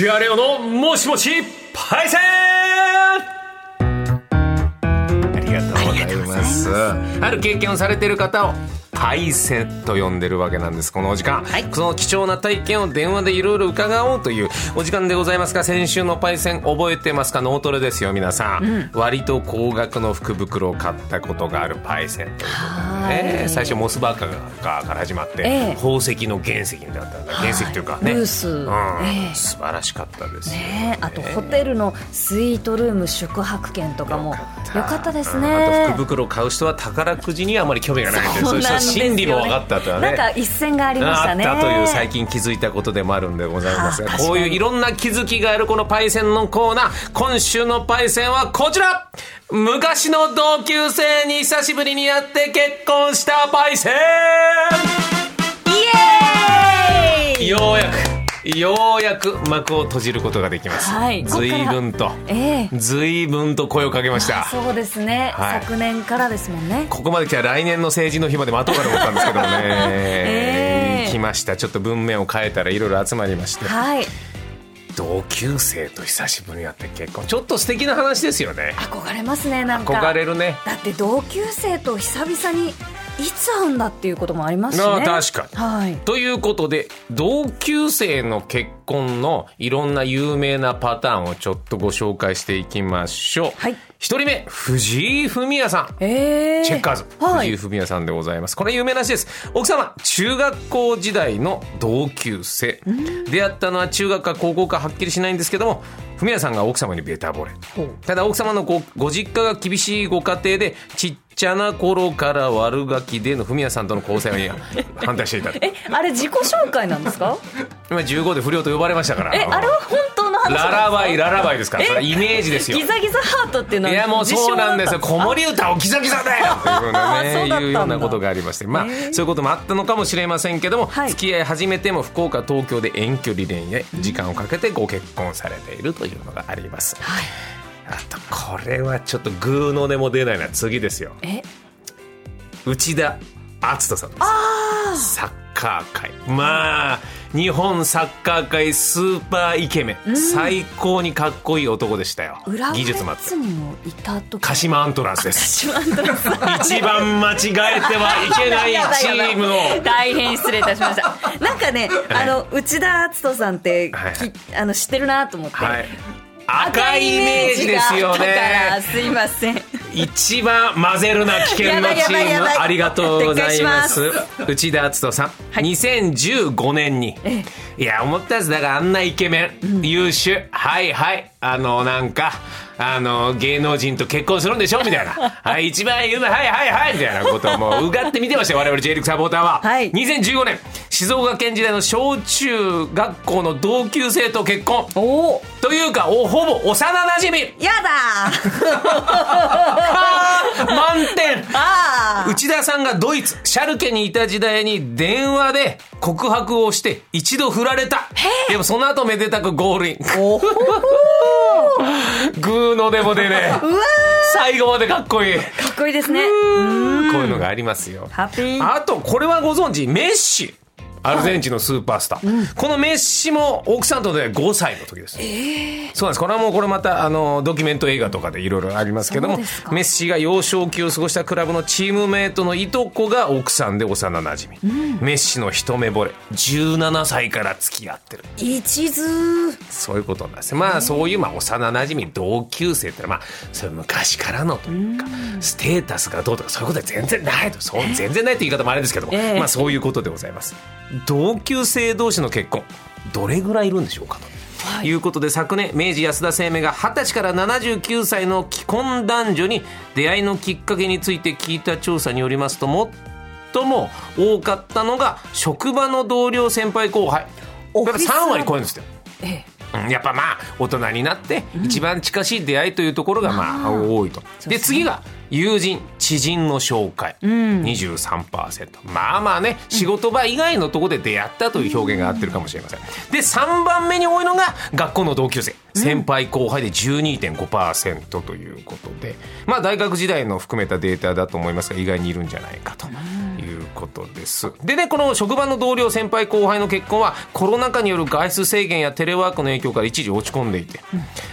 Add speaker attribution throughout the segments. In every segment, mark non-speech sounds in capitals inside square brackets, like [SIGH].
Speaker 1: シアレオのもしもしパイセン！ありがとうございます。ある経験をされている方をパイセンと呼んでるわけなんですこのお時間、
Speaker 2: はい。
Speaker 1: その貴重な体験を電話でいろいろ伺おうというお時間でございますが先週のパイセン覚えてますか？脳トレですよ皆さん、割と高額の福袋を買ったことがあるパイセンということでね。
Speaker 2: はい。
Speaker 1: 最初モスバーカーから始まって、
Speaker 2: ええ。
Speaker 1: 宝石の原石だったんだ。原石というかね、
Speaker 2: ルース。
Speaker 1: うん。
Speaker 2: ええ。
Speaker 1: 素晴らしかったですよ。
Speaker 2: ねあとホテルのスイートルーム宿泊券とかも。よかった。です
Speaker 1: うんあ
Speaker 2: ね
Speaker 1: と福袋を買う人は宝くじにはあまり興味がないんでそういう
Speaker 2: そうなんですよね。
Speaker 1: 心理も分かったとはね。
Speaker 2: なんか一線がありましたね。
Speaker 1: あったという最近気づいたことでもあるんでございますが
Speaker 2: はあ
Speaker 1: こういういろんな気づきがあるこのパイセンのコーナー。今週のパイセンはこちら。昔の同級生に久しぶりに会って結婚したパイセン。
Speaker 2: イエーイ！
Speaker 1: ようやくようやく幕を閉じることができます、
Speaker 2: はい。
Speaker 1: 随分と。
Speaker 2: ええ。
Speaker 1: 随分と声をかけました。
Speaker 2: そうですね、
Speaker 1: はい。
Speaker 2: 昨年からですもんね。
Speaker 1: ここまで来たら来年の成人の日まで待とうかと思ったんですけどもね、[LAUGHS]
Speaker 2: ええ。
Speaker 1: 来ました。ちょっと文面を変えたらいろいろ集まりまして
Speaker 2: はい。
Speaker 1: 同級生と久しぶりに会って結婚。ちょっと素敵な話ですよね。
Speaker 2: 憧れますねなんか。
Speaker 1: 憧れるね。
Speaker 2: だって同級生と久々にいつ会うんだっていうこともありますしね。
Speaker 1: ああ確かに。
Speaker 2: はい。
Speaker 1: ということで同級生の結婚のいろんな有名なパターンをちょっとご紹介していきましょう、
Speaker 2: はい。
Speaker 1: 一人目藤井フミヤさん。
Speaker 2: えー、
Speaker 1: チェッカーズ、
Speaker 2: はい。
Speaker 1: 藤井フミヤさんでございます。これ有名な話です。奥様中学校時代の同級生。出会ったのは中学か高校かはっきりしないんですけどもフミヤさんが奥様にベタ惚れただ奥様のごご実家が厳しいご家庭でちっちゃな頃から悪ガキでのフミヤさんとの交際に [LAUGHS] 反対していた
Speaker 2: えあれ自己紹介なんですか？
Speaker 1: 今15で不良と呼ばれましたから。
Speaker 2: えあれは本当の話
Speaker 1: ララバイララバイですから。それはイメージですよ。
Speaker 2: ギザギザハートっていうのはい
Speaker 1: やもうそうなんですよ。子守歌をギザギザだよというね [LAUGHS] いうようなことがありまして。まあそういうこともあったのかもしれませんけども、
Speaker 2: はい。
Speaker 1: 付き合い始めても福岡東京で遠距離恋愛時間をかけてご結婚されているというのがあります、
Speaker 2: はい
Speaker 1: あとこれはちょっとグーの音も出ないな。次ですよ。
Speaker 2: え？
Speaker 1: 内田篤人さんです。サッカー界。まあ日本サッカー界スーパーイケメン、最高にかっこいい男でしたよ。技術もあって。
Speaker 2: ッズにもいた時
Speaker 1: 鹿島アントランスです。
Speaker 2: 鹿島アントランス。
Speaker 1: 一番間違えてはいけないチームの
Speaker 2: 大変失礼いたしました。なんかね、
Speaker 1: はい。
Speaker 2: あの内田篤人さんって、
Speaker 1: はい。
Speaker 2: きあの知ってるなと思って、
Speaker 1: はい赤いイメージですよね。
Speaker 2: すいません。
Speaker 1: 一番混ぜるな危険なチームありがとうございます。内田篤人さん、
Speaker 2: はい。
Speaker 1: 2015年に。
Speaker 2: え
Speaker 1: いや思ったやつだからあんなイケメン、優秀。はいはい。あのなんかあの芸能人と結婚するんでしょみたいな。[LAUGHS] はい一番有名。はいはいはい。みたいなことをもううがって見てましたよ。我々 J リーグサポーターは、
Speaker 2: はい。
Speaker 1: 2015年静岡県時代の小中学校の同級生と結婚。
Speaker 2: おお。
Speaker 1: というかおほぼ幼なじみ
Speaker 2: やだ。[LAUGHS]
Speaker 1: 満点。内田さんがドイツシャルケにいた時代に電話で告白をして一度振られた。でもその後めでたくゴールイン。グ [LAUGHS] ーのでもでね
Speaker 2: うわ
Speaker 1: 最後までかっこいい。
Speaker 2: かっこいいですね。
Speaker 1: ういうのがありますよ。
Speaker 2: ハッピー。
Speaker 1: あとこれはご存知メッシアルゼンチンのスーパースター、このメッシも奥さんとで5歳の時です、そうなんです。これはもうこれまたあのドキュメント映画とかでいろいろありますけどもメッシが幼少期を過ごしたクラブのチームメイトのいとこが奥さんで幼なじみ、メッシの一目惚れ。17歳から付き合ってる。
Speaker 2: 一途。
Speaker 1: そういうことなんです。まあそういうまあ幼なじみ同級生ってのはまあそれ昔からのというかステータスがどうとかそういうことは全然ないと。そう全然ないって言い方もあれですけども、
Speaker 2: ええ
Speaker 1: まあそういうことでございます同級生同士の結婚どれぐらいいるんでしょうかと。い。うことで昨年明治安田生命が20歳から79歳の既婚男女に出会いのきっかけについて聞いた調査によりますと最も多かったのが職場の同僚先輩後輩。やっぱ
Speaker 2: オフィス
Speaker 1: 3割超えるんですよ。
Speaker 2: ええ。
Speaker 1: うんやっぱまあ大人になって一番近しい出会いというところがまあ。多いと。で次が友人知人の紹介、
Speaker 2: うん。
Speaker 1: 23%まあまあね仕事場以外のところで出会ったという表現が合ってるかもしれません。で3番目に多いのが学校の同級生。先輩後輩で12.5%ということで。まあ大学時代の含めたデータだと思いますが意外にいるんじゃないかということです。でねこの職場の同僚先輩後輩の結婚はコロナ禍による外出制限やテレワークの影響から一時落ち込んでいて、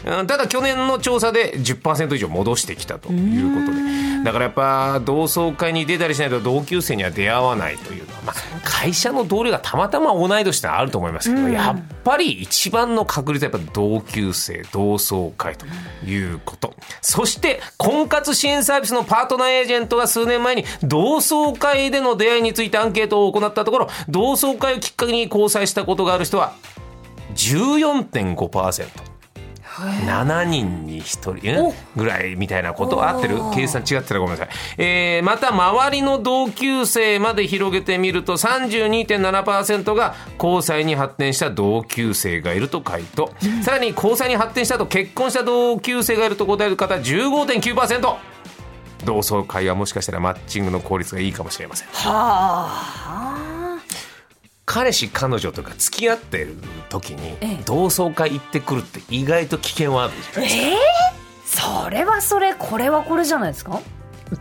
Speaker 1: うん。ただ去年の調査で10%以上戻してきたということでだからやっぱ同窓会に出たりしないと同級生には出会わないというのは、まあ、会社の同僚がたまたま同い年ってのはあると思いますけど、やっぱり一番の確率はやっぱ同級生同窓会ということ、そして婚活支援サービスのパートナーエージェントが数年前に同窓会での出会いについてアンケートを行ったところ同窓会をきっかけに交際したことがある人は14.5%。7人に1人んぐらいみたいなこと合ってる？計算違ってたらごめんなさい、えーまた周りの同級生まで広げてみると32.7%が交際に発展した同級生がいると回答、さらに交際に発展したと結婚した同級生がいると答える方15.9%同窓会はもしかしたらマッチングの効率がいいかもしれません。
Speaker 2: は
Speaker 1: 彼氏彼女とか付き合ってる時に
Speaker 2: ええ。
Speaker 1: 同窓会行ってくるって意外と危険はあるじゃないですか。
Speaker 2: えー、それはそれこれはこれじゃないですか？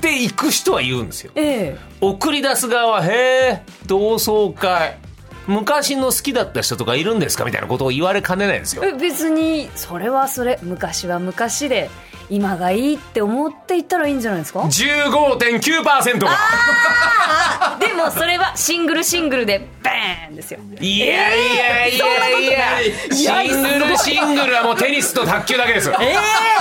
Speaker 1: で行く人は言うんですよ。
Speaker 2: ええ。
Speaker 1: 送り出す側は「へえ同窓会。昔の好きだった人とかいるんですか?」みたいなことを言われかねないですよ。
Speaker 2: え別にそれはそれ昔は昔で今がいいって思っていったらいいんじゃないですか
Speaker 1: ？15.9%が
Speaker 2: あ [LAUGHS] でもそれはシングルシングルでバーンですよ。
Speaker 1: いやいやいやいやシングルシングルはもうテニスと卓球だけです。よ
Speaker 2: ええ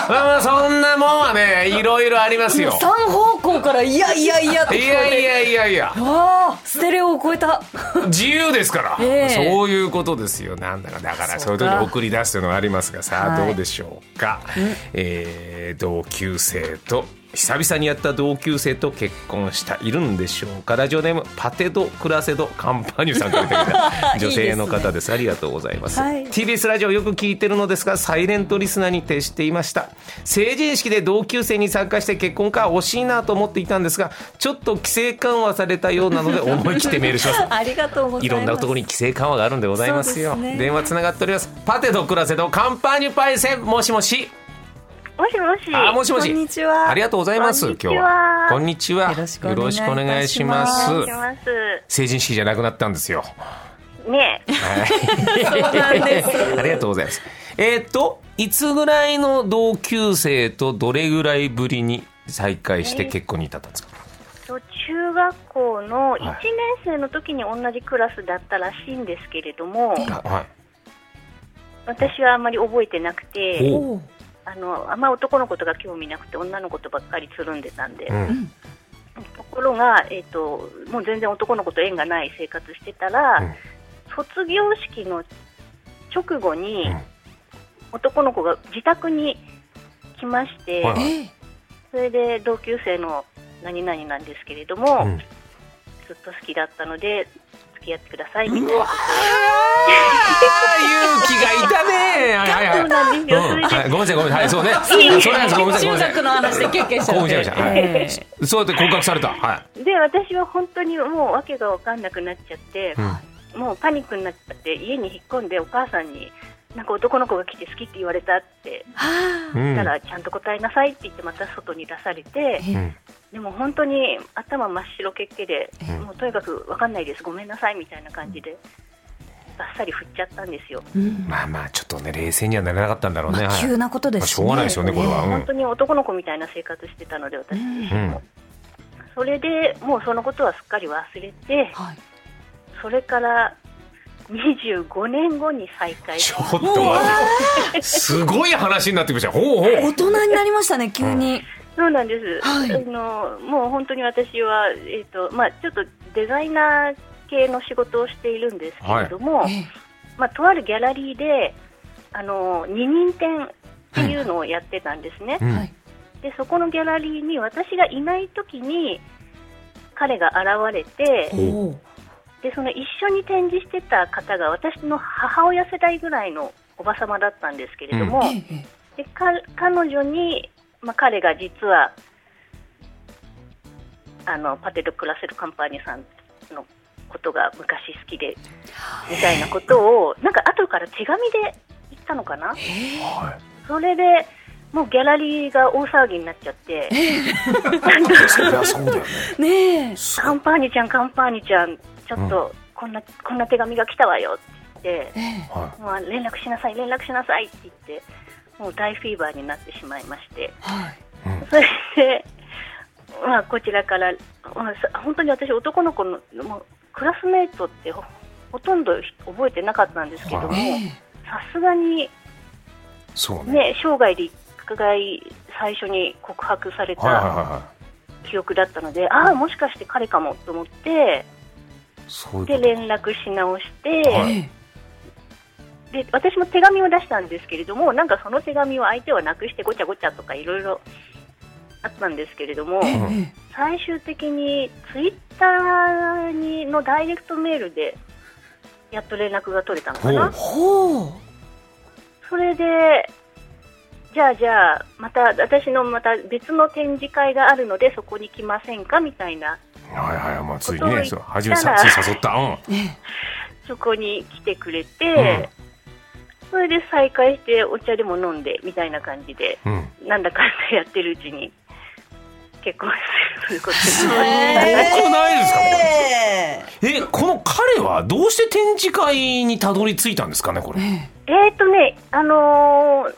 Speaker 1: まあそんなもんはねいろいろありますよ。
Speaker 2: 三方向からいやいやいやって
Speaker 1: い
Speaker 2: 聞こえて。
Speaker 1: やいやいやいや。
Speaker 2: わあステレオを超えた。
Speaker 1: 自由ですから、
Speaker 2: ええ。
Speaker 1: そういうことですよ。なんだかだからそういう時に送り出すというのがありますがさあ
Speaker 2: はい。
Speaker 1: どうでしょうか、えー同級生と久々にやった同級生と結婚したいるんでしょうか？ラジオネームパテドクラセドカンパニュさんからいただいた。[LAUGHS] 女性の方です。ありがとうございます、
Speaker 2: はい。
Speaker 1: TBS ラジオよく聞いてるのですがサイレントリスナーに徹していました。成人式で同級生に参加して結婚か惜しいなと思っていたんですがちょっと規制緩和されたようなので [LAUGHS] 思い切ってメールします。[LAUGHS]
Speaker 2: ありがとうございます。
Speaker 1: いろんなところに規制緩和があるんでございますよ。
Speaker 2: ね。
Speaker 1: 電話つながっております。パテドクラセドカンパーニュパイセンもしもし。
Speaker 3: もしもし。
Speaker 1: あもしもし。
Speaker 2: こんにちは
Speaker 1: ありがとうございます。今日は。こんにちは。
Speaker 2: よろしくお願いします。
Speaker 1: 成人式じゃなくなったんですよ。
Speaker 3: ねえ。
Speaker 2: そうなんです
Speaker 1: ありがとうございます。えーっといつぐらいの同級生とどれぐらいぶりに再会して結婚に至ったんですか？
Speaker 3: と中学校の1
Speaker 1: はい
Speaker 3: 年生の時に同じクラスだったらしいんですけれども、
Speaker 1: あはい。
Speaker 3: 私はあんまり覚えてなくて、あのあんま男の子とか興味なくて女の子とばっかりつるんでたんで、
Speaker 1: うん。
Speaker 3: ところが、えっともう全然男の子と縁がない生活してたら、
Speaker 1: うん。
Speaker 3: 卒業式の直後に、
Speaker 1: うん。
Speaker 3: 男の子が自宅に来まして、それで同級生の何々なんですけれども、
Speaker 1: うん。
Speaker 3: ずっと好きだったので付き合ってくださいみたいな
Speaker 1: 勇気がいたね。はいはいはい
Speaker 3: そうなんですよ、
Speaker 1: うんごめんなさい、ごめんなさい。はい、そうね。
Speaker 3: いい
Speaker 1: それなんです、ごめんなさい、ごめんなさい。
Speaker 2: 中学の話でキャッキャし
Speaker 1: そうやって告白された。は
Speaker 3: で私は本当にもう訳が分かんなくなっちゃって
Speaker 1: い。、うん。
Speaker 3: もうパニックになっちゃって家に引っ込んでお母さんになんか男の子が来て好きって言われたって言ったらちゃんと答えなさいって言ってまた外に出されて、
Speaker 2: え
Speaker 1: うん。
Speaker 3: でも本当に頭真っ白けっけで、
Speaker 1: うん。
Speaker 3: もうとにかく分かんないですごめんなさいみたいな感じでバッサリ振っちゃったんですよ。
Speaker 2: うん。
Speaker 1: まあまあ、ちょっとね、冷静にはなれなかったんだろうね。
Speaker 2: まあ
Speaker 1: はい。
Speaker 2: 急なことです
Speaker 1: まあしょうがないですよねこれは。うん。
Speaker 3: 本当に男の子みたいな生活してたので私。自身も、
Speaker 1: うん。
Speaker 3: それでもうそのことはすっかり忘れて
Speaker 2: はい。
Speaker 3: それから25年後に再会し
Speaker 1: ちょっと待って。すごい話になってきました。ほうほう。
Speaker 2: 大人になりましたね急に。
Speaker 3: そうなんです、
Speaker 2: はい。
Speaker 3: あのもう本当に私は、えーとまあ、ちょっとデザイナー系の仕事をしているんですけれども、
Speaker 2: ええ
Speaker 3: まあ、とあるギャラリーであの二人展っていうのをやってたんですね、
Speaker 1: うん。
Speaker 2: はい
Speaker 3: でそこのギャラリーに私がいない時に彼が現れてでその一緒に展示してた方が私の母親世代ぐらいのおばさまだったんですけれども、
Speaker 2: えええ
Speaker 3: でか彼女に、まあ、彼が実はあのパテ・ド・クラセル・カンパーニュさんのことが昔好きでみたいなことをなんか後から手紙で言ったのかな？
Speaker 1: は
Speaker 3: それでもうギャラリーが大騒ぎになっちゃって
Speaker 1: い。そりゃそうだよね。[LAUGHS]
Speaker 2: ねえ。
Speaker 3: カンパーニュちゃんカンパーニュちゃんちょっとこんな、こんな手紙が来たわよって言って
Speaker 1: は
Speaker 3: まあ、連絡しなさい連絡しなさいって言ってもう大フィーバーになってしまいまして
Speaker 2: はい
Speaker 3: それで、まあ、こちらから、まあ、さ本当に私、男の子のもうクラスメートってほほとんど覚えてなかったんですけども、
Speaker 1: は
Speaker 3: さすがに、
Speaker 1: い。そうね。
Speaker 3: ね、生涯で1回最初に告白された
Speaker 1: はいはい。
Speaker 3: 記憶だったので、ああ、もしかして彼かもと思って、で連絡し直して、
Speaker 1: は
Speaker 2: え
Speaker 3: で私も手紙を出したんですけれども、なんかその手紙を相手はなくしてごちゃごちゃとかいろいろあったんですけれども。最終的にツイッターにのダイレクトメールでやっと連絡が取れたのかな、それで、じゃあじゃあ、また私のまた別の展示会があるので、そこに来ませんかみたいな、
Speaker 1: はいはい、まあ、ついね、
Speaker 3: ことを言ったら
Speaker 1: そう初めさ、つい誘った。うん。
Speaker 2: ええ
Speaker 3: そこに来てくれて、それで再会してお茶でも飲んでみたいな感じで、
Speaker 1: うん。
Speaker 3: なんだかんだやってるうちに結婚すること
Speaker 1: すごく
Speaker 3: になりました。
Speaker 1: ないですか、こ
Speaker 4: え
Speaker 1: この彼はどうして展示会にたどり着いたんですかね、これ。
Speaker 2: え
Speaker 3: えーとね、あのー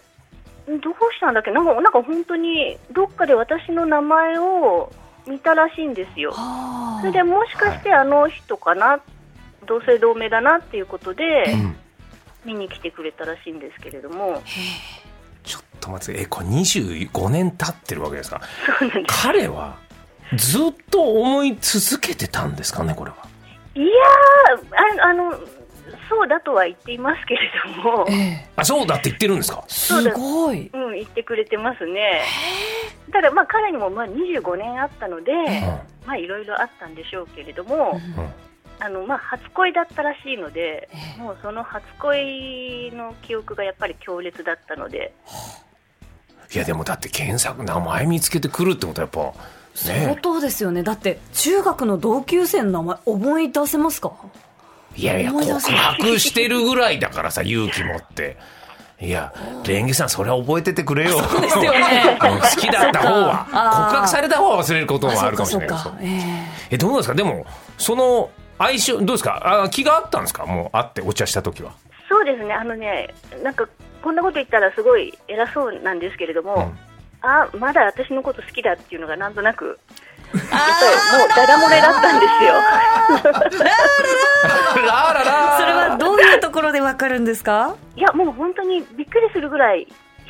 Speaker 3: どうしたんだっけ？なんか、なんか本当に、どっかで私の名前を見たらしいんですよ。
Speaker 2: はあ
Speaker 3: それでもしかしてあの人かな、同姓同名だなっていうことで、
Speaker 1: うん。
Speaker 3: 見に来てくれたらしいんですけれども、
Speaker 1: ちょっと待って、え、これ25年経ってるわけですか？彼はずっと思い続けてたんですかね、これは？
Speaker 3: いやあの、そうだとは言っていますけれども、
Speaker 2: ええ。
Speaker 1: あ、そうだって言ってるんですか？
Speaker 2: す。ごい。
Speaker 3: うん、言ってくれてますね。ただ、まあ、彼にもまあ25年あったので、まあ、いろいろあったんでしょうけれども、
Speaker 1: うん。
Speaker 3: あのまあ、初恋だったらしいので、
Speaker 2: ええ。
Speaker 3: もうその初恋の記憶がやっぱり強烈だったので、
Speaker 1: いや、でもだって検索、名前見つけてくるってことはやっぱ、
Speaker 2: 相
Speaker 1: ね。
Speaker 2: 当ですよね。だって中学の同級生の名前思い出せますか？
Speaker 1: いやいや、告白してるぐらいだからさ、勇気持って。いや、レンゲさん、それは覚えててくれよ。そう
Speaker 2: ですよね。
Speaker 1: 好きだった方は。告白された方は忘れることもあるかもしれないそう
Speaker 2: あそうかそうか。え
Speaker 1: え、どうなんですか？でも、その相性、どうですか？あ気があったんですか？もう会ってお茶した時は。
Speaker 3: そうですね、あのね、なんかこんなこと言ったらすごい偉そうなんですけれども、
Speaker 1: うん。
Speaker 3: あまだ私のこと好きだっていうのがなんとなく、もうダダ漏れだったんですよ。
Speaker 1: ラララ
Speaker 2: それはどういうところでわかるんですか？
Speaker 3: いや、もう本当にびっくりするぐらい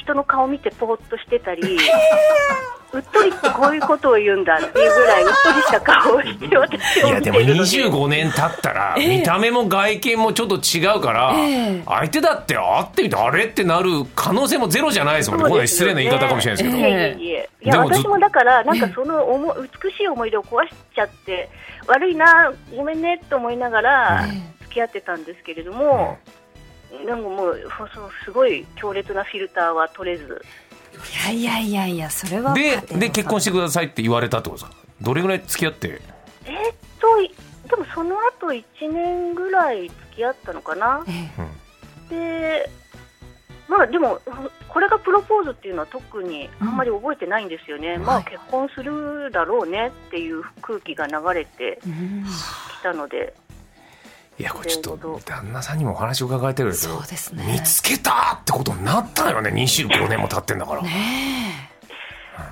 Speaker 3: 人の顔見てぽーっとしてたり、うっとりってこういうことを言うんだっていうぐらいうっとりした顔をして私を
Speaker 1: いやでも
Speaker 3: 見てるので。
Speaker 1: 25年経ったら見た目も外見もちょっと違うから
Speaker 2: ええ。
Speaker 1: 相手だって会ってみてあれってなる可能性もゼロじゃないですもんね。失礼な言い方かもしれないですけど。
Speaker 3: いえいえいや、私もだから、なんかその美しい思い出を壊しちゃって、悪いな、ごめんねと思いながら付き合ってたんですけれども、なんかもう、そうすごい強烈なフィルターは取れず、
Speaker 2: いやいやいやいやそれは
Speaker 1: でで結婚してくださいって言われたってことですか？どれぐらい付き合って？
Speaker 3: えーっと、いでもその後1年ぐらい付き合ったのかな？
Speaker 2: え
Speaker 3: で、まあでも、これがプロポーズっていうのは特にあんまり覚えてないんですよね。まあ結婚するだろうねっていう空気が流れてきたので、
Speaker 1: いやこれちょっと旦那さんにもお話を伺えてるけど
Speaker 2: そうですね。
Speaker 1: 見つけたってことになったよね25年も経ってんだから、
Speaker 2: ね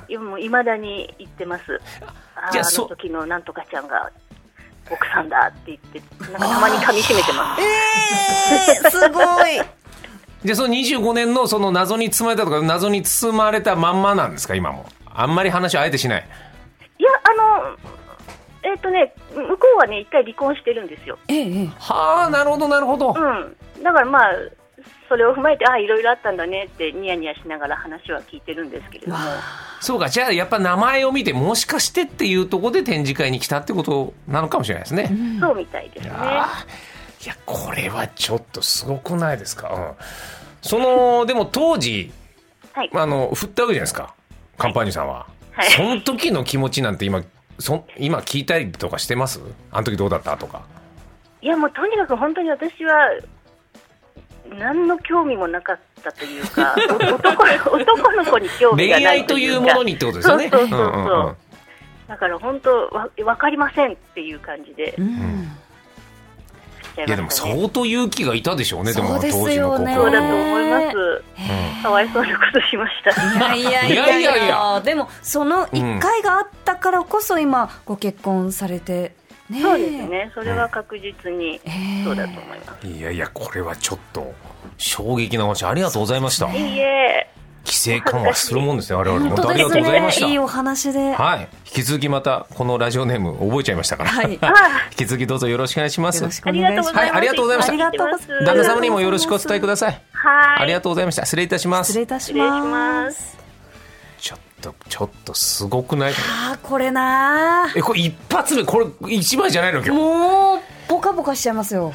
Speaker 3: 今もいまだに言ってます。あーあ
Speaker 1: じゃあそ
Speaker 3: の時のなんとかちゃんが奥さんだって言って、なんかたまに噛み締めてます。
Speaker 4: えー、すごい。[LAUGHS]
Speaker 1: でその25年のその謎に包まれたとか謎に包まれたまんまなんですか今も？あんまり話はあえてしない。
Speaker 3: いや、あの、えーっとね、向こうはね、一回離婚してるんですよ。
Speaker 2: えええ
Speaker 1: はあなるほどなるほど、
Speaker 3: うん。だからまあ、それを踏まえて、ああ、いろいろあったんだねってニヤニヤしながら話は聞いてるんですけれども。
Speaker 1: そうかじゃあやっぱ名前を見てもしかしてっていうところで展示会に来たってことなのかもしれないですね、
Speaker 3: そうみたいですね。
Speaker 1: いやこれはちょっとすごくないですか、うん、その [LAUGHS] でも当時
Speaker 3: はい。
Speaker 1: あの振ったわけじゃないですかカンパーニュさんは、
Speaker 3: はい。
Speaker 1: その時の気持ちなんて今そ今聞いたりとかしてます？あの時どうだった？とか。
Speaker 3: いやもうとにかく本当に私は何の興味もなかったというか [LAUGHS] お男男の子に興味が
Speaker 1: 恋
Speaker 3: ない
Speaker 1: 愛というものにってことですよね。
Speaker 3: そうそうそうそう、
Speaker 1: んんん。
Speaker 3: だから本当わ分かりませんっていう感じで。
Speaker 2: うん
Speaker 3: 付き合
Speaker 1: いやでも
Speaker 3: いましたね
Speaker 1: 相当勇気がいたでしょうねでも当時の
Speaker 2: よね
Speaker 3: そうだ
Speaker 1: 心
Speaker 3: と思います。かわいそうなことしました。
Speaker 2: いやいやい
Speaker 1: い
Speaker 2: や。いや
Speaker 1: やいやいや。
Speaker 2: でもその一回があったからこそ今ご結婚されてね
Speaker 3: そうですね。それは確実に
Speaker 2: ええ。
Speaker 3: そうだと思います、
Speaker 1: いやいやこれはちょっと衝撃な話ありがとうございました。
Speaker 3: いいえ
Speaker 1: 規制緩和するもんですね我々
Speaker 2: 本当
Speaker 1: ありがとうございました。
Speaker 2: ねいいお話で。
Speaker 1: はい。引き続きまたこのラジオネーム覚えちゃいましたから、
Speaker 2: はい。
Speaker 3: あ [LAUGHS]
Speaker 1: 引き続きどうぞよろしくお願いします。
Speaker 2: よろしく
Speaker 3: あ
Speaker 2: お願いします
Speaker 3: りがとうございます、
Speaker 1: はいありがとうございました。
Speaker 2: ありがとうございます。
Speaker 1: 旦那様にもよろしくお伝えください。
Speaker 3: はい。
Speaker 1: ありがとうございました。失礼いたします。
Speaker 2: 失礼いたしま
Speaker 3: ます。す
Speaker 1: ちょっとちょっとすごくない？
Speaker 2: あーこれな
Speaker 1: えこれ一発目これ一枚じゃないの？今日。
Speaker 2: もうポカポカしちゃいますよ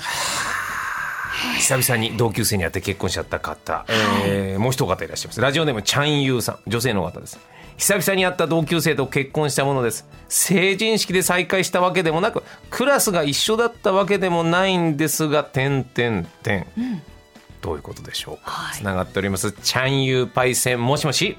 Speaker 1: 久々に同級生に会って結婚しちゃった方、えーもう一方いらっしゃいます。ラジオネームチャンユーさん。女性の方です。久々に会った同級生と結婚したものです。成人式で再会したわけでもなくクラスが一緒だったわけでもないんですが点点点。どういうことでしょうか、
Speaker 2: はい。
Speaker 1: つながっております。チャンユーパイセンもしもし。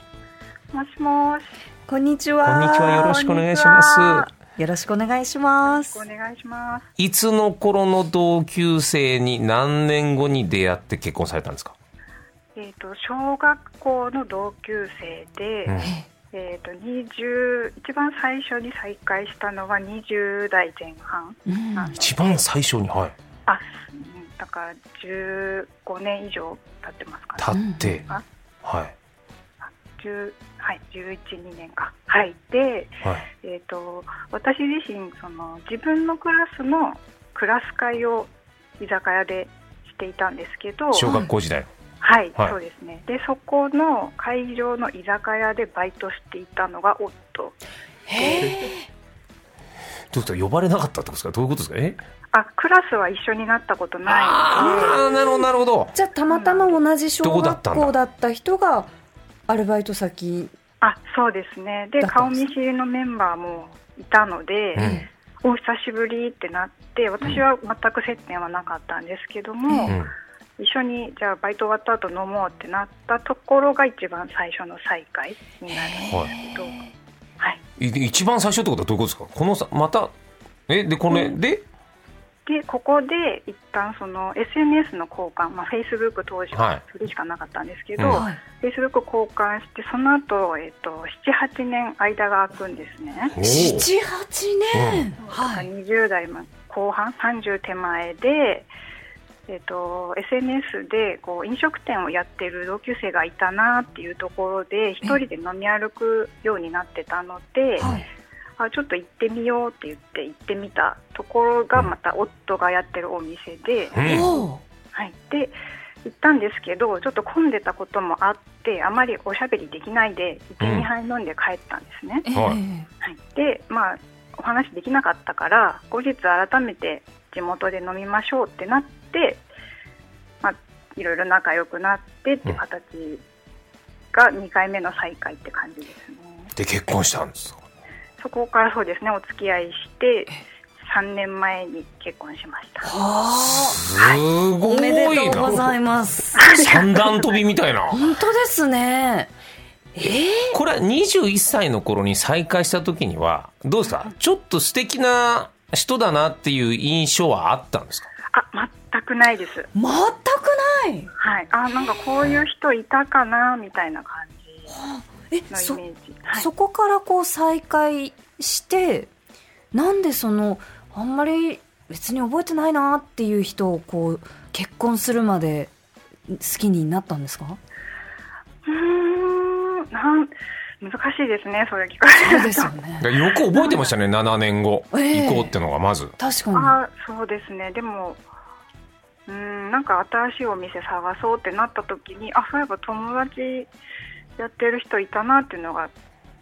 Speaker 3: もしもし。
Speaker 2: こんにちは。
Speaker 1: こんにちは。よろしくお願いします
Speaker 2: よろしくお願いします。
Speaker 3: お願いします。
Speaker 1: いつの頃の同級生に何年後に出会って結婚されたんですか、
Speaker 5: えー、と小学校の同級生で、
Speaker 1: うん。
Speaker 5: えー、と20一番最初に再会したのは20代前半、
Speaker 2: うん。
Speaker 1: 一番最初にはい。
Speaker 5: あうん。だから15年以上経ってますかね。
Speaker 1: 立って、
Speaker 5: あ
Speaker 1: はい
Speaker 5: 10はい112年かはいで、
Speaker 1: はい。
Speaker 5: えー、と私自身その自分のクラスのクラス会を居酒屋でしていたんですけど
Speaker 1: 小学校時代、
Speaker 5: はい、
Speaker 1: はい。
Speaker 5: そうですね。で、そこの会場の居酒屋でバイトしていたのが夫。
Speaker 2: へえ
Speaker 1: どういうこと呼ばれなかったってことですか？どういうことですか？え？
Speaker 5: あ、クラスは一緒になったことないの
Speaker 1: ああなるほどなるほど。
Speaker 2: じゃあたまたま同じ小学校だった人がアルバイト先。
Speaker 5: あ、そうですね。で、顔見知りのメンバーもいたので、お久しぶりってなって、私は全く接点はなかったんですけども、
Speaker 1: うん、うん。
Speaker 5: 一緒にじゃあバイト終わった後飲もうってなったところが一番最初の再会になるんですけど、はい。
Speaker 1: い一番最初ってことはどういうことですか？このさまたえでこれ、で
Speaker 5: でここで一旦その SNS の交換、まあ、Facebook 当時
Speaker 1: は
Speaker 5: はい。それしかなかったんですけど、
Speaker 1: うん。
Speaker 2: はい。
Speaker 5: Facebook 交換してその後、えっと78年間が空くんですね、
Speaker 1: おお
Speaker 2: 七八年、はい。
Speaker 5: 20代も後半30手前で、えっと SNS でこう飲食店をやってる同級生がいたなっていうところで一人で飲み歩くようになってたので、
Speaker 2: はい
Speaker 5: あちょっと行ってみようって言って行ってみたところがまた夫がやってるお店で。
Speaker 1: うん。
Speaker 5: はい、で行ったんですけどちょっと混んでたこともあってあまりおしゃべりできないで
Speaker 1: うん
Speaker 5: 12杯飲んで帰ったんですね、
Speaker 2: ええ
Speaker 1: はい。
Speaker 5: はい、でまあお話できなかったから後日改めて地元で飲みましょうってなって、まあ、いろいろ仲良くなってって形が2回目の再会って感じですね。
Speaker 1: で結婚したんですか？
Speaker 5: そこからそうですねお付き合いして3年前に結婚しました。
Speaker 2: はあ。
Speaker 1: すご
Speaker 2: おめで
Speaker 1: い
Speaker 2: とうござい
Speaker 1: な
Speaker 2: ます。
Speaker 1: 三段跳びみたいな。
Speaker 2: 本当ですね。え？え
Speaker 1: これは21歳の頃に再会した時にはどうですか？ちょっと素敵な人だなっていう印象はあったんですか？
Speaker 5: あ全くないです。
Speaker 2: 全くない。
Speaker 5: はい、あなんかこういう人いたかなみたいな感
Speaker 2: え
Speaker 5: じの
Speaker 2: そ
Speaker 5: イメージ、はい、
Speaker 2: そこからこう再会してなんでそのあんまり別に覚えてないなっていう人をこう結婚するまで好きになったんですか？
Speaker 5: うーんなん難しいですねそれ聞かれ
Speaker 2: そうですよね。
Speaker 1: よく覚えてましたね7年後。
Speaker 2: ええ。
Speaker 1: 行こうってのがまず、
Speaker 2: 確かに。
Speaker 5: あそうですね。でもうーんなんか新しいお店探そうってなった時にあそういえば友達やってる人いたなっていうのが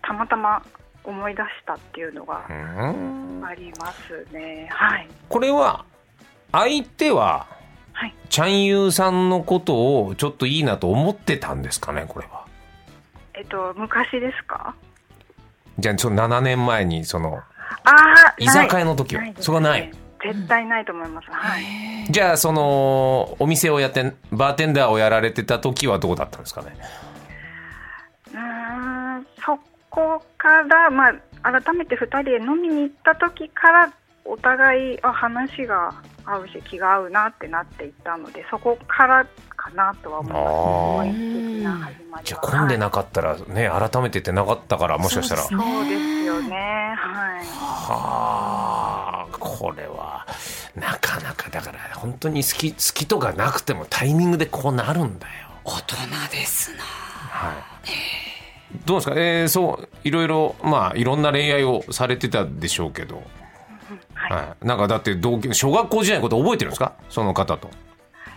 Speaker 5: たまたま思い出したっていうのが
Speaker 1: うん。
Speaker 5: ありますね。はい。
Speaker 1: これは相手は
Speaker 5: はい。
Speaker 1: チャンユーさんのことをちょっといいなと思ってたんですかねこれは。
Speaker 5: えっと昔ですか？
Speaker 1: じゃあその7年前にその
Speaker 5: ああ
Speaker 1: 居酒屋の時は？それはない。
Speaker 5: 絶対ないと思います、はい。
Speaker 1: じゃあそのお店をやってバーテンダーをやられてた時はどうだったんですかね？
Speaker 5: うーんそこから、まあ、改めて2人で飲みに行った時からお互いあ話が合うし気が合うなってなっていったのでそこからかなとは思います。
Speaker 1: じゃあ混んで
Speaker 5: はい
Speaker 1: なかったらね改めてってなかったからもしかしたら
Speaker 2: そうですね
Speaker 5: そうですよねはい
Speaker 1: はあこれはなかなかだから本当に好き好きとかなくてもタイミングでこうなるんだよ
Speaker 2: 大人ですな
Speaker 1: はい。どうですか？えー、そういろいろまあいろんな恋愛をされてたでしょうけど、
Speaker 5: はい。
Speaker 1: はい、なんかだって同級小学校時代のこと覚えてるんですか？その方と。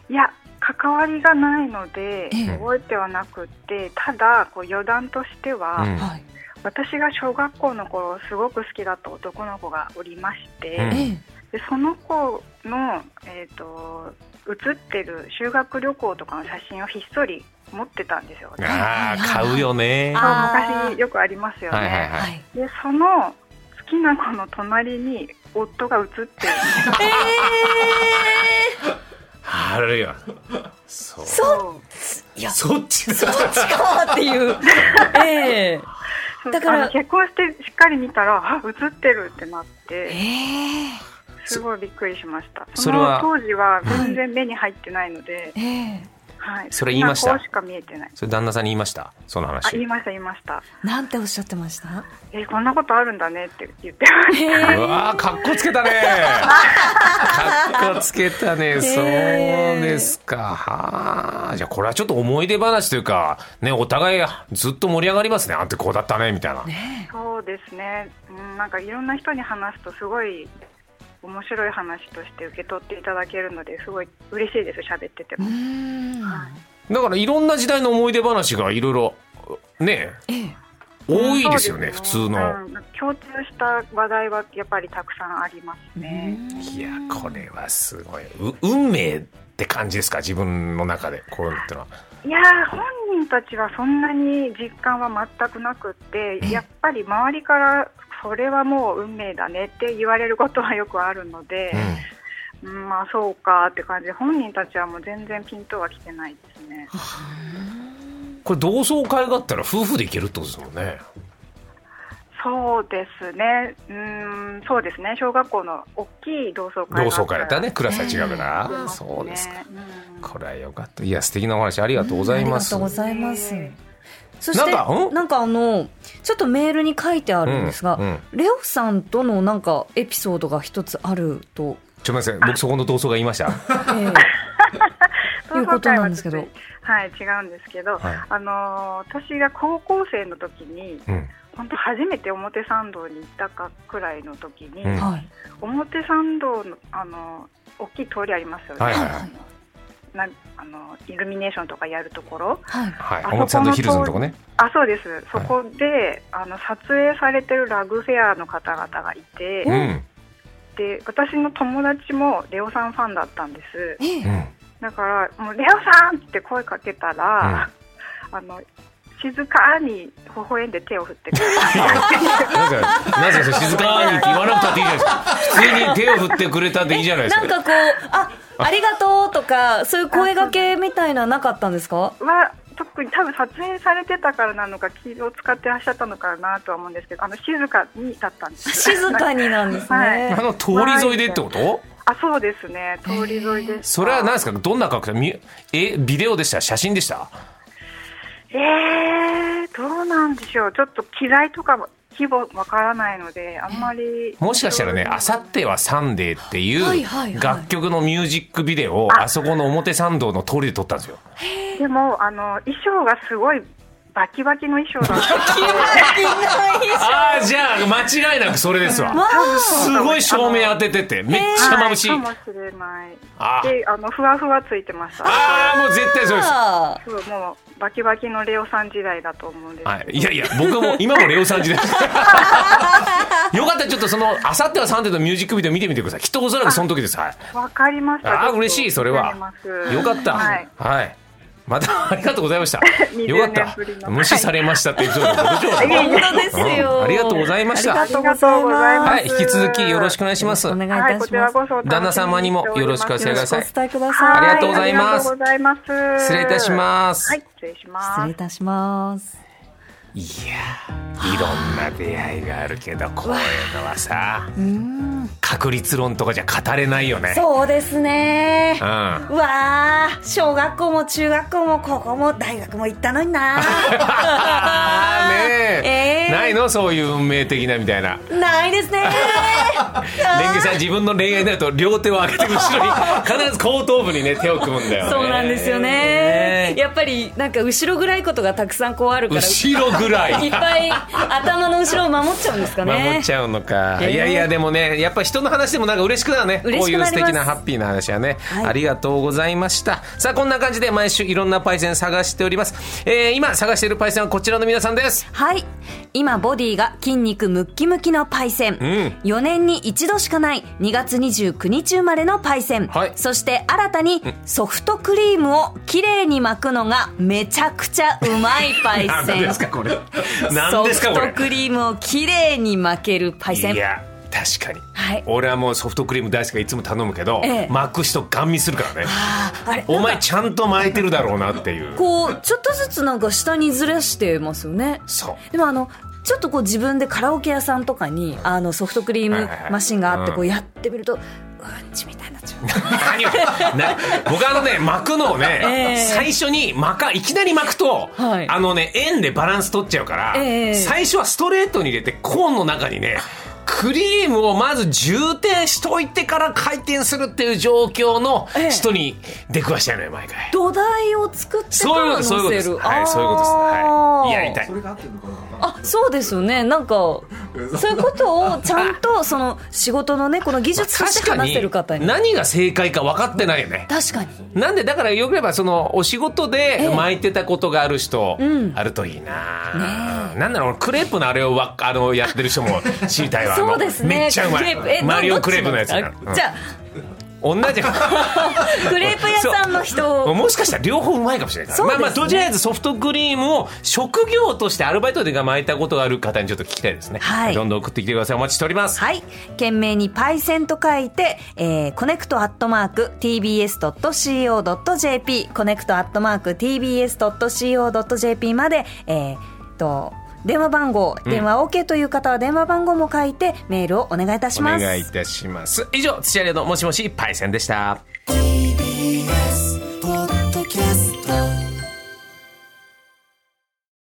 Speaker 5: いや関わりがないので
Speaker 2: ええ。
Speaker 5: 覚えてはなくてただこう余談としては、
Speaker 1: うん。
Speaker 2: はい
Speaker 5: 私が小学校の頃すごく好きだった男の子がおりまして、
Speaker 1: うん。
Speaker 2: ええ。
Speaker 5: でその子の、えー、と写ってる修学旅行とかの写真をひっそり持ってたんですよ。ね。
Speaker 1: ああ買うよね。
Speaker 5: 昔よくありますよね。
Speaker 1: はいはいはい。
Speaker 2: はい。
Speaker 5: でその好きな子の隣に夫が写ってるんですよ。
Speaker 1: あるよ。そう。
Speaker 5: そう
Speaker 2: いや
Speaker 1: そっちだ
Speaker 2: そっちかっていう。ええ。
Speaker 5: そう
Speaker 2: だから
Speaker 5: 結婚してしっかり見たらあ写ってるってなって。
Speaker 2: ええ。
Speaker 5: すごいびっくりしました。
Speaker 1: それは
Speaker 5: その当時は全然目に入ってないので、
Speaker 2: ええ
Speaker 5: はい。
Speaker 1: それ言いました？
Speaker 5: しか見えてない。
Speaker 1: それ旦那さんに言いました？その
Speaker 5: あ、
Speaker 1: 話
Speaker 5: 言いました言いました。
Speaker 2: なんておっしゃってました？
Speaker 5: え、こんなことあるんだねって言ってました。[LAUGHS]
Speaker 1: うわーかっこつけたね。かっこつけたね。そうですか。はあじゃあこれはちょっと思い出話というかねお互いずっと盛り上がりますね。あんてこうだったねみたいな、
Speaker 2: ね
Speaker 5: そうですね。うん、なんかいろんな人に話すとすごい面白い話として受け取っていただけるのですごい嬉しいです喋ってて
Speaker 2: う
Speaker 5: も。
Speaker 2: ん
Speaker 1: だからいろんな時代の思い出話がいろいろね。
Speaker 2: ええ。
Speaker 1: 多いですよね
Speaker 5: そう
Speaker 1: 普通の、
Speaker 5: うん。共通した話題はやっぱりたくさんありますね。
Speaker 1: いやこれはすごい。う運命って感じですか？自分の中でこういうのってのは。い
Speaker 5: やー本人たちはそんなに実感は全くなくって、やっぱり周りからそれはもう運命だねって言われることはよくあるので、うん。まあそうかって感じ。で本人たちはもう全然ピンとは来てないですね。
Speaker 1: これ同窓会があったら夫婦で行けるってことですもんね。
Speaker 5: そうですね、うん、そうですね、小学校の大きい同窓会
Speaker 1: 同窓会だったらね。クラスは違うから、
Speaker 5: 出ますね
Speaker 1: そうですか。
Speaker 5: うん。
Speaker 1: これはよかった。いや素敵なお話ありがとうございます、
Speaker 2: ありがとうございます。
Speaker 5: え
Speaker 2: そして
Speaker 1: なんかん？
Speaker 2: なんかあのちょっとメールに書いてあるんですが、
Speaker 1: うんうん。
Speaker 2: レオさんとのなんかエピソードが一つあると、
Speaker 1: ちょっと待って僕そこの同窓会言いました？
Speaker 2: ええ。
Speaker 5: 同 [LAUGHS] [LAUGHS]
Speaker 2: いうことなんですけど。
Speaker 5: はい、違うんですけど、
Speaker 1: はい。
Speaker 5: あのー私が高校生の時に、
Speaker 1: うん。
Speaker 5: 本当初めて表参道に行ったかくらいの時に、
Speaker 1: うん。
Speaker 2: はい。
Speaker 5: 表参道のあの大きい通りありますよね。
Speaker 1: はいはいはい
Speaker 5: なあのイルミネーションとかやるところ。
Speaker 2: はい。
Speaker 1: はい。
Speaker 5: あ
Speaker 1: 表参道ヒルズのとこね。
Speaker 5: あ、そうです。そこで、あの撮影されてるラグフェアの方々がいて、
Speaker 1: うん。
Speaker 5: で私の友達もレオさんファンだったんです。だからもうレオさんって声かけたら、あの静かに微笑んで手を振ってくれた。
Speaker 1: なんかなぜ静かにって言わなくたっていいじゃないですか。普通に手を振ってくれたでいいじゃないですか。
Speaker 2: なんかこうあ [LAUGHS] ありがとうとかそういう声掛けみたいななかったんですか？
Speaker 5: は特に多分撮影されてたからなのか気を使ってらっしゃったのかなとは思うんですけどあの静かにだったんです。[LAUGHS]
Speaker 2: 静かになんですね、
Speaker 1: あの通り沿いでってこと？
Speaker 5: あそうですね。通り沿いです
Speaker 1: それは何ですか？どんな格好？みえビデオでした？写真でした？
Speaker 5: えー、どうなんでしょう。ちょっと機材とかも規模わからないのであんまり
Speaker 1: もしかしたらね「あさってはサンデー」ってい
Speaker 2: はいう
Speaker 1: 楽曲のミュージックビデオをあそこの表参道の通りで撮ったんですよ。
Speaker 5: でもあの衣装がすごいバキバキの衣装だった。ので
Speaker 1: ああじゃあ間違いなくそれですわ。すごい照明当てててめっちゃ眩しい。
Speaker 5: はいかもしれない。
Speaker 1: あ
Speaker 5: であのふわふわついてました。
Speaker 1: あーもう絶対そうです。
Speaker 2: あ
Speaker 5: そうもうバキバキのレオさん時代だと思うんで。す
Speaker 1: はい、いやいや僕も今もレオさん時代。[LAUGHS] よかったらちょっとその「あさってはサンデー」のミュージックビデオ見てみてください。きっとおそらくその時です。はい。
Speaker 5: わかりました。
Speaker 1: あー
Speaker 5: ちょっと
Speaker 1: 嬉しいそれは。よかった。
Speaker 5: はい、
Speaker 1: はいまたありがとうございました。[LAUGHS]
Speaker 5: 20
Speaker 1: よかった無視されましたってエピソード
Speaker 2: 本当 [LAUGHS] ですよ、
Speaker 1: うん。ありがとうございました。
Speaker 2: ありがとうございます。
Speaker 1: はい、引き続きよろしくお願いします。
Speaker 2: お願いいたします。
Speaker 1: 旦那様にもよろしくお伝えください。ありがとうございます。
Speaker 5: ありがとうございます。
Speaker 1: 失礼いたします。
Speaker 5: はい、失礼します。
Speaker 2: 失礼いたします。
Speaker 1: いやーいろんな出会いがあるけどこういうのはさ確率論とかじゃ語れないよね。
Speaker 2: そうですね。
Speaker 1: うん。
Speaker 2: うわー小学校も中学校も高校も大学も行ったのにな。[LAUGHS]
Speaker 1: ねえ。
Speaker 2: えー。
Speaker 1: ないの？そういう運命的なみたいな。
Speaker 2: ないですね。[LAUGHS]
Speaker 1: レンゲさん自分の恋愛になると両手を上げて後ろに [LAUGHS] 必ず後頭部にね手を組むんだよね。
Speaker 2: そうなんですよね。やっぱりなんか後ろ暗いことがたくさんこうあるから
Speaker 1: 後ろぐらい。
Speaker 2: いっぱい頭の後ろを守っちゃうんですかね。
Speaker 1: 守っちゃうのか、
Speaker 2: えー。
Speaker 1: いやいやでもねやっぱ人の話でもなんか嬉しくなるね。こういう素敵なハッピーな話はね、
Speaker 2: はい。
Speaker 1: ありがとうございました。さあこんな感じで毎週いろんなパイセン探しております、えー今探しているパイセンはこちらの皆さんです。
Speaker 2: はい。今ボディが筋肉ムッキムキのパイセン、
Speaker 1: ん。
Speaker 2: 4年に一度しかない2月29日生まれのパイセン、
Speaker 1: はい。
Speaker 2: そして新たにソフトクリームをきれいに巻くのがめちゃくちゃうまいパイ
Speaker 1: 何
Speaker 2: セン。[LAUGHS]
Speaker 1: ですかこれ。何ですかこれ。
Speaker 2: ソフトクリームをきれいに巻けるパイセン。
Speaker 1: いや確かに、
Speaker 2: はい。
Speaker 1: 俺はもうソフトクリーム大好きがいつも頼むけど、
Speaker 2: ええ。
Speaker 1: 巻く人ガン見するからね。お前ちゃんと巻いてるだろうなっていう。
Speaker 2: こうちょっとずつなんか下にずらしてますよね。
Speaker 1: そう。
Speaker 2: でもあのちょっとこう自分でカラオケ屋さんとかにあのソフトクリームマシンがあって
Speaker 1: うん。
Speaker 2: こうやってみるとうんちみたいになっちゃう。[LAUGHS]
Speaker 1: 何をな僕あのね巻くのをね、[LAUGHS]
Speaker 2: ええ。
Speaker 1: 最初に巻かいきなり巻くと、
Speaker 2: はい。
Speaker 1: あのね円でバランス取っちゃうから、
Speaker 2: ええ。
Speaker 1: 最初はストレートに入れてコーンの中にねクリームをまず充填しといてから回転するっていう状況の
Speaker 2: ええ
Speaker 1: 人に出くわしたよね毎回。
Speaker 2: 土台を作ってか
Speaker 1: そういう
Speaker 2: ら
Speaker 1: ことそういうことです。
Speaker 2: 乗せる
Speaker 1: はい、そういうことです。はい、やりたい。
Speaker 2: あそうですよね。なんかそういうことをちゃんとその仕事のね [LAUGHS] この技術として話せる方に。
Speaker 1: 何が正解か分かってないよね。
Speaker 2: 確かに。
Speaker 1: なんでだからよければそのお仕事で
Speaker 2: ええ。
Speaker 1: 巻いてたことがある人、
Speaker 2: ん。
Speaker 1: あるといいな、なんだろうクレープのあれをわあのやってる人も知りたいわ。
Speaker 2: そうですね。
Speaker 1: めっちゃうまい。マリオ
Speaker 2: ン
Speaker 1: クレープのやつ
Speaker 2: じゃ
Speaker 1: うん同じ。
Speaker 2: あ [LAUGHS] クレープ屋さんの人
Speaker 1: もしかしたら両方うまいかもしれないから、
Speaker 2: ね。
Speaker 1: まあまあとりあえずソフトクリームを職業としてアルバイトで巻いたことがある方にちょっと聞きたいですね、
Speaker 2: はい。
Speaker 1: どんどん送ってきてください。お待ちしております。
Speaker 2: はい。件名にパイセンと書いて、えー、 connect アットマーク tbs.co.jp、connect アットマーク tbs.co.jp まで、えー、と、電話番号、電話 OK という方は電話番号も書いてメールをお願いいたし
Speaker 1: お
Speaker 2: ます。
Speaker 1: 願いいたします。以上土屋レのもしもしパイセンでした。
Speaker 6: TBS